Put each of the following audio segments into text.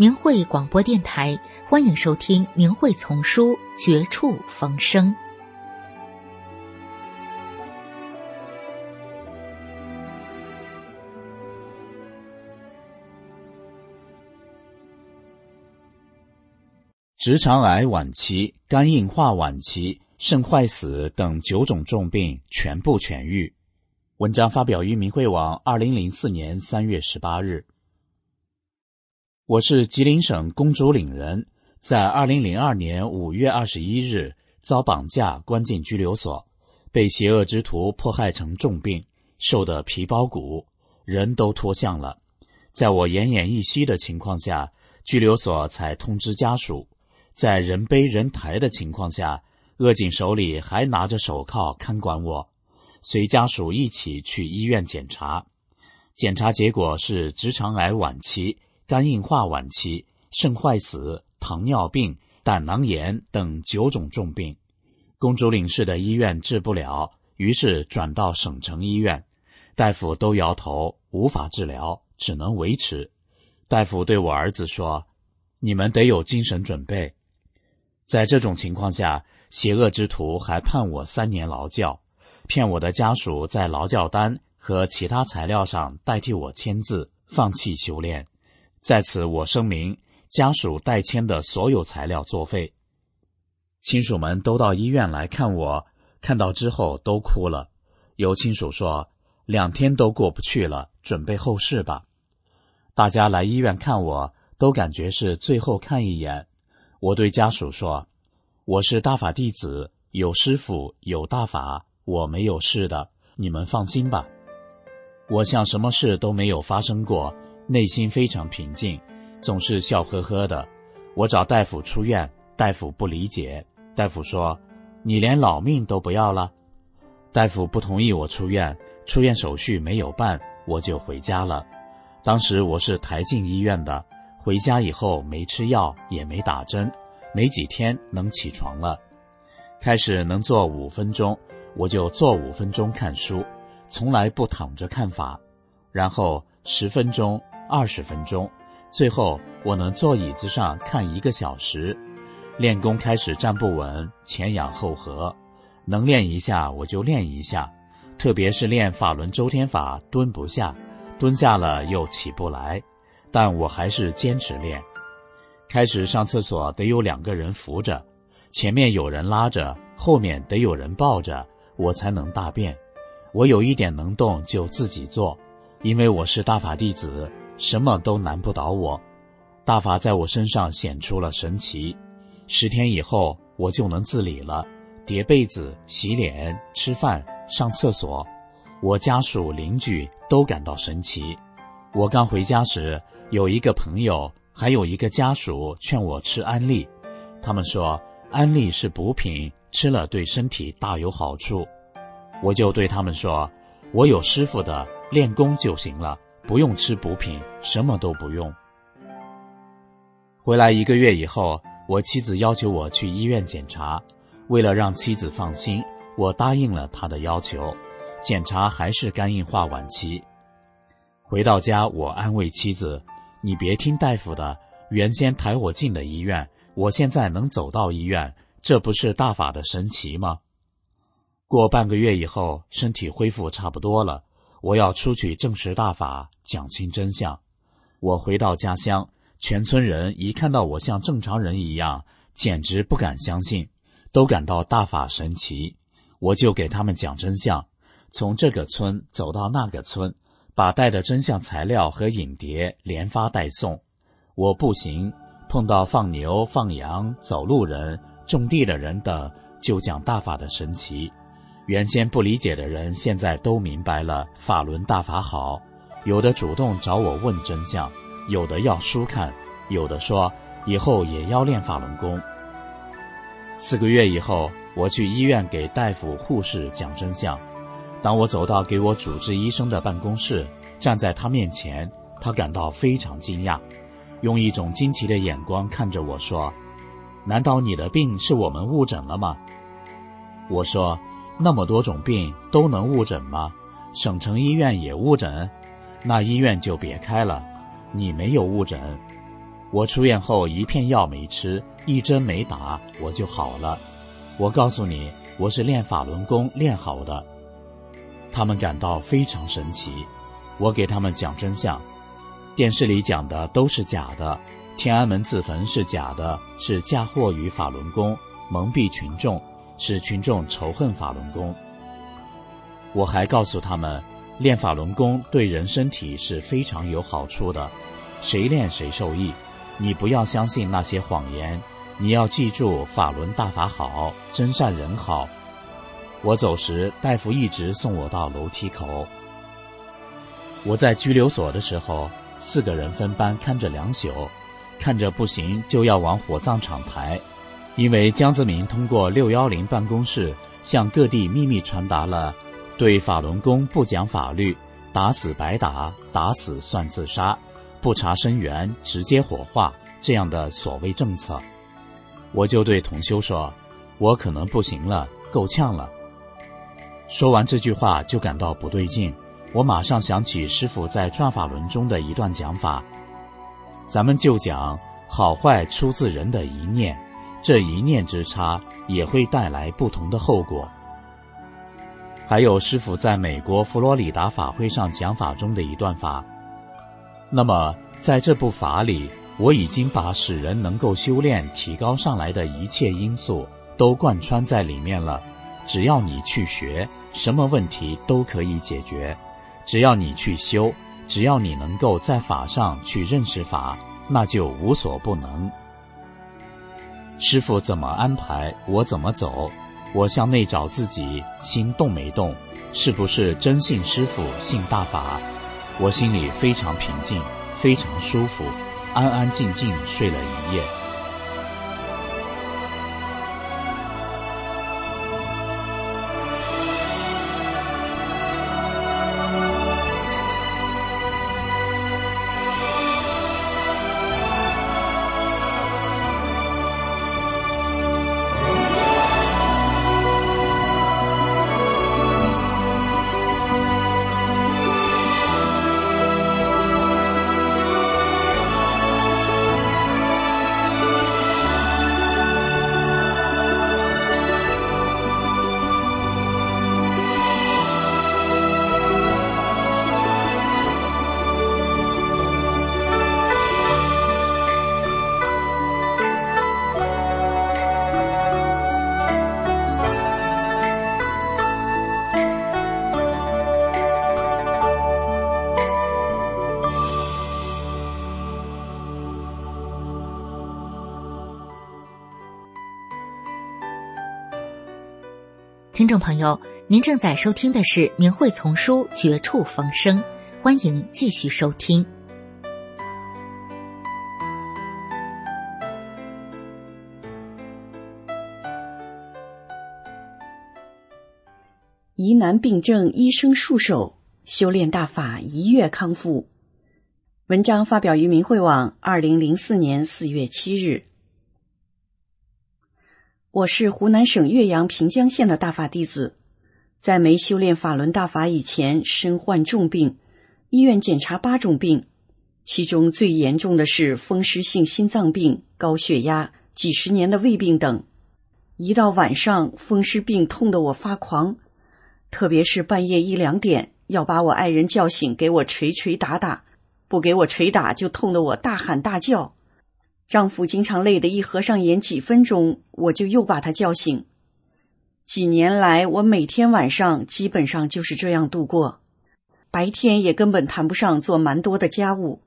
明慧广播电台，欢迎收听《明慧丛书·绝处逢生》。直肠癌晚期、肝硬化晚期、肾坏死等九种重病全部痊愈。文章发表于明慧网，二零零四年三月十八日。我是吉林省公主岭人，在二零零二年五月二十一日遭绑架关进拘留所，被邪恶之徒迫害成重病，瘦得皮包骨，人都脱相了。在我奄奄一息的情况下，拘留所才通知家属。在人背人抬的情况下，恶警手里还拿着手铐看管我，随家属一起去医院检查，检查结果是直肠癌晚期。肝硬化晚期、肾坏死、糖尿病、胆囊炎等九种重病，公主岭市的医院治不了，于是转到省城医院，大夫都摇头，无法治疗，只能维持。大夫对我儿子说：“你们得有精神准备。”在这种情况下，邪恶之徒还判我三年劳教，骗我的家属在劳教单和其他材料上代替我签字，放弃修炼。在此，我声明，家属代签的所有材料作废。亲属们都到医院来看我，看到之后都哭了。有亲属说，两天都过不去了，准备后事吧。大家来医院看我，都感觉是最后看一眼。我对家属说，我是大法弟子，有师傅，有大法，我没有事的，你们放心吧。我像什么事都没有发生过。内心非常平静，总是笑呵呵的。我找大夫出院，大夫不理解。大夫说：“你连老命都不要了。”大夫不同意我出院，出院手续没有办，我就回家了。当时我是抬进医院的，回家以后没吃药，也没打针，没几天能起床了。开始能坐五分钟，我就坐五分钟看书，从来不躺着看法。然后十分钟。二十分钟，最后我能坐椅子上看一个小时。练功开始站不稳，前仰后合，能练一下我就练一下。特别是练法轮周天法，蹲不下，蹲下了又起不来，但我还是坚持练。开始上厕所得有两个人扶着，前面有人拉着，后面得有人抱着，我才能大便。我有一点能动就自己做，因为我是大法弟子。什么都难不倒我，大法在我身上显出了神奇。十天以后，我就能自理了，叠被子、洗脸、吃饭、上厕所。我家属、邻居都感到神奇。我刚回家时，有一个朋友，还有一个家属劝我吃安利，他们说安利是补品，吃了对身体大有好处。我就对他们说，我有师傅的，练功就行了。不用吃补品，什么都不用。回来一个月以后，我妻子要求我去医院检查。为了让妻子放心，我答应了她的要求。检查还是肝硬化晚期。回到家，我安慰妻子：“你别听大夫的，原先抬我进的医院，我现在能走到医院，这不是大法的神奇吗？”过半个月以后，身体恢复差不多了。我要出去证实大法，讲清真相。我回到家乡，全村人一看到我像正常人一样，简直不敢相信，都感到大法神奇。我就给他们讲真相，从这个村走到那个村，把带的真相材料和影碟连发带送。我步行碰到放牛、放羊、走路人、种地的人等，就讲大法的神奇。原先不理解的人，现在都明白了法轮大法好。有的主动找我问真相，有的要书看，有的说以后也要练法轮功。四个月以后，我去医院给大夫、护士讲真相。当我走到给我主治医生的办公室，站在他面前，他感到非常惊讶，用一种惊奇的眼光看着我说：“难道你的病是我们误诊了吗？”我说：“那么多种病都能误诊吗？省城医院也误诊，那医院就别开了。你没有误诊。”我出院后一片药没吃，一针没打，我就好了。我告诉你，我是练法轮功练好的。他们感到非常神奇。我给他们讲真相，电视里讲的都是假的，天安门自焚是假的，是嫁祸于法轮功，蒙蔽群众，使群众仇恨法轮功。我还告诉他们，练法轮功对人身体是非常有好处的，谁练谁受益。你不要相信那些谎言，你要记住法轮大法好，真善人好。我走时，大夫一直送我到楼梯口。我在拘留所的时候，四个人分班看着两宿，看着不行就要往火葬场抬，因为江泽民通过六幺零办公室向各地秘密传达了对法轮功不讲法律，打死白打，打死算自杀。不查生源，直接火化这样的所谓政策，我就对同修说：“我可能不行了，够呛了。”说完这句话，就感到不对劲。我马上想起师傅在《转法轮》中的一段讲法：“咱们就讲好坏出自人的一念，这一念之差也会带来不同的后果。”还有师傅在美国佛罗里达法会上讲法中的一段法。那么，在这部法里，我已经把使人能够修炼、提高上来的一切因素都贯穿在里面了。只要你去学，什么问题都可以解决；只要你去修，只要你能够在法上去认识法，那就无所不能。师傅怎么安排，我怎么走。我向内找自己，心动没动？是不是真信师傅，信大法？我心里非常平静，非常舒服，安安静静睡了一夜。众朋友，您正在收听的是《明慧丛书》《绝处逢生》，欢迎继续收听。疑难病症，医生束手；修炼大法，一跃康复。文章发表于明慧网，二零零四年四月七日。我是湖南省岳阳平江县的大法弟子，在没修炼法轮大法以前，身患重病，医院检查八种病，其中最严重的是风湿性心脏病、高血压、几十年的胃病等。一到晚上，风湿病痛得我发狂，特别是半夜一两点，要把我爱人叫醒，给我捶捶打打，不给我捶打就痛得我大喊大叫。丈夫经常累得一合上眼几分钟，我就又把他叫醒。几年来，我每天晚上基本上就是这样度过，白天也根本谈不上做蛮多的家务。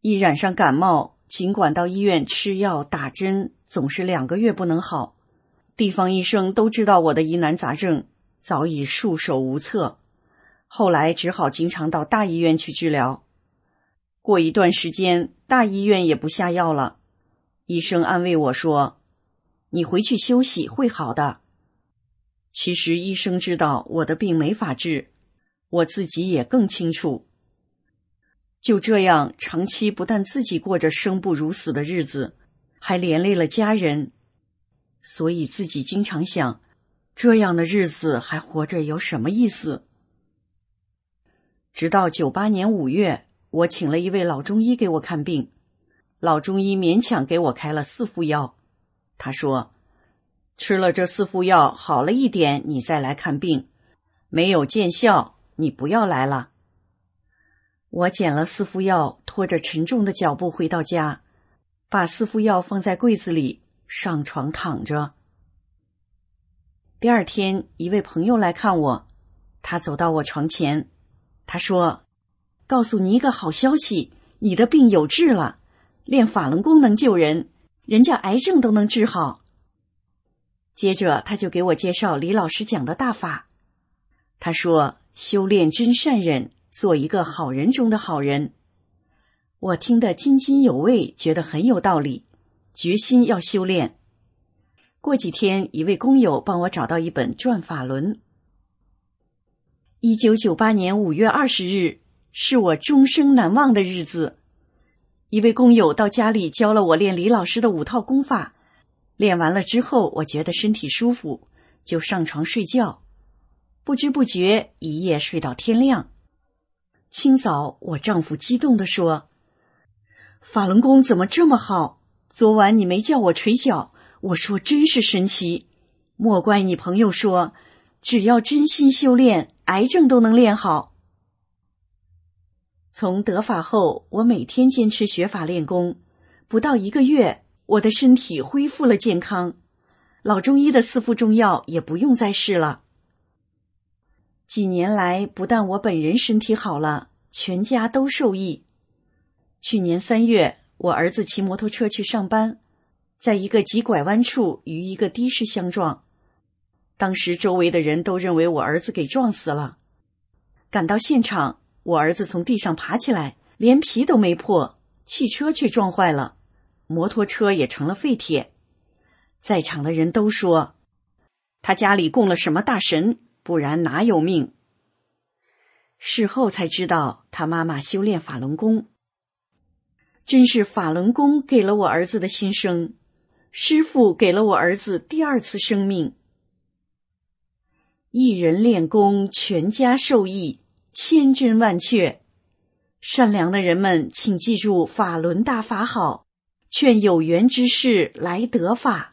一染上感冒，尽管到医院吃药打针，总是两个月不能好。地方医生都知道我的疑难杂症，早已束手无策，后来只好经常到大医院去治疗。过一段时间，大医院也不下药了，医生安慰我说：“你回去休息会好的。”其实医生知道我的病没法治，我自己也更清楚。就这样，长期不但自己过着生不如死的日子，还连累了家人，所以自己经常想。这样的日子还活着有什么意思？直到九八年五月，我请了一位老中医给我看病，老中医勉强给我开了四副药。他说：“吃了这四副药好了一点，你再来看病；没有见效，你不要来了。”我捡了四副药，拖着沉重的脚步回到家，把四副药放在柜子里，上床躺着。第二天，一位朋友来看我，他走到我床前，他说：“告诉你一个好消息，你的病有治了，练法轮功能救人，人家癌症都能治好。”接着，他就给我介绍李老师讲的大法。他说：“修炼真善忍，做一个好人中的好人。”我听得津津有味，觉得很有道理，决心要修炼。过几天，一位工友帮我找到一本《转法轮》。一九九八年五月二十日是我终生难忘的日子。一位工友到家里教了我练李老师的五套功法，练完了之后，我觉得身体舒服，就上床睡觉。不知不觉一夜睡到天亮。清早，我丈夫激动地说：“法轮功怎么这么好？昨晚你没叫我捶脚。”我说：“真是神奇，莫怪你朋友说，只要真心修炼，癌症都能练好。”从得法后，我每天坚持学法练功，不到一个月，我的身体恢复了健康，老中医的四副中药也不用再试了。几年来，不但我本人身体好了，全家都受益。去年三月，我儿子骑摩托车去上班。在一个急拐弯处与一个的士相撞，当时周围的人都认为我儿子给撞死了。赶到现场，我儿子从地上爬起来，连皮都没破，汽车却撞坏了，摩托车也成了废铁。在场的人都说，他家里供了什么大神，不然哪有命？事后才知道，他妈妈修炼法轮功，真是法轮功给了我儿子的新生。师傅给了我儿子第二次生命。一人练功，全家受益，千真万确。善良的人们，请记住法轮大法好，劝有缘之士来得法。